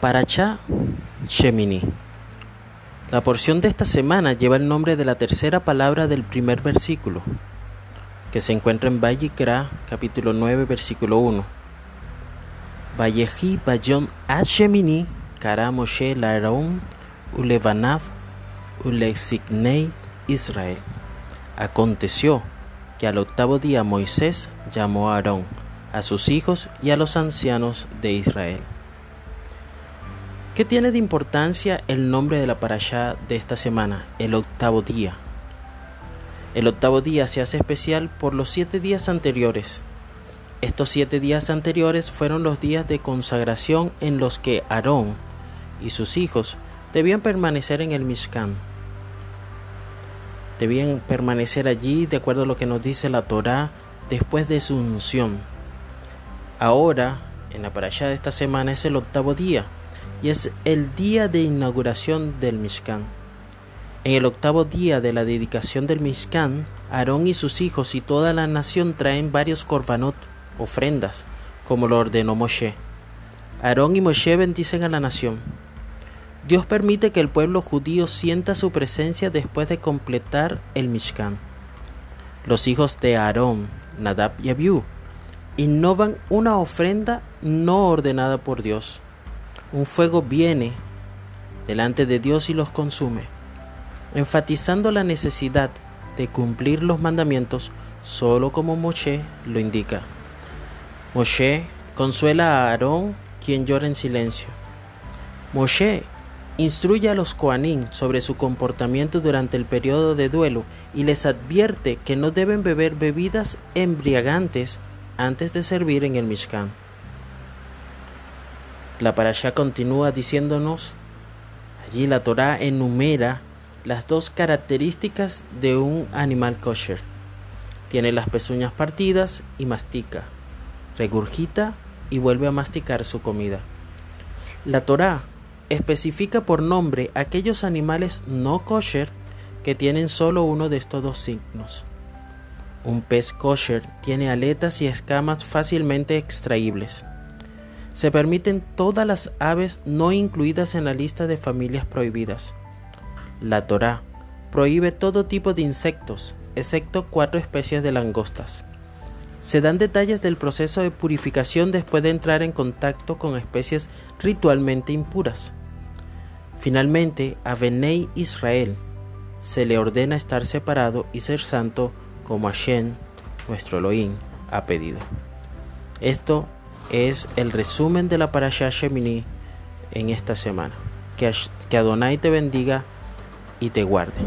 Paracha Shemini. La porción de esta semana lleva el nombre de la tercera palabra del primer versículo, que se encuentra en Vayikra, capítulo 9, versículo 1. Vayehi Bayon Shemini, Kara Moshe Ulevanav, Ulesignei Israel. Aconteció que al octavo día Moisés llamó a Aarón, a sus hijos y a los ancianos de Israel. ¿Qué tiene de importancia el nombre de la parashá de esta semana, el octavo día? El octavo día se hace especial por los siete días anteriores. Estos siete días anteriores fueron los días de consagración en los que Aarón y sus hijos debían permanecer en el Mishkan. Debían permanecer allí de acuerdo a lo que nos dice la Torá después de su unción. Ahora, en la parashá de esta semana es el octavo día y es el día de inauguración del Mishkan. En el octavo día de la dedicación del Mishkan, Aarón y sus hijos y toda la nación traen varios korbanot, ofrendas, como lo ordenó Moshe. Aarón y Moshe bendicen a la nación. Dios permite que el pueblo judío sienta su presencia después de completar el Mishkan. Los hijos de Aarón, Nadab y Abiú, innovan una ofrenda no ordenada por Dios un fuego viene delante de Dios y los consume, enfatizando la necesidad de cumplir los mandamientos solo como Moshe lo indica. Moshe consuela a Aarón, quien llora en silencio. Moshe instruye a los Koanim sobre su comportamiento durante el periodo de duelo y les advierte que no deben beber bebidas embriagantes antes de servir en el Mishkan. La parasha continúa diciéndonos, allí la Torah enumera las dos características de un animal kosher. Tiene las pezuñas partidas y mastica, regurgita y vuelve a masticar su comida. La Torah especifica por nombre aquellos animales no kosher que tienen solo uno de estos dos signos. Un pez kosher tiene aletas y escamas fácilmente extraíbles. Se permiten todas las aves no incluidas en la lista de familias prohibidas. La Torá prohíbe todo tipo de insectos, excepto cuatro especies de langostas. Se dan detalles del proceso de purificación después de entrar en contacto con especies ritualmente impuras. Finalmente, a Benei Israel se le ordena estar separado y ser santo como Hashem, nuestro Elohim, ha pedido. Esto es el resumen de la Parashah Shemini en esta semana. Que, Adonai te bendiga y te guarde.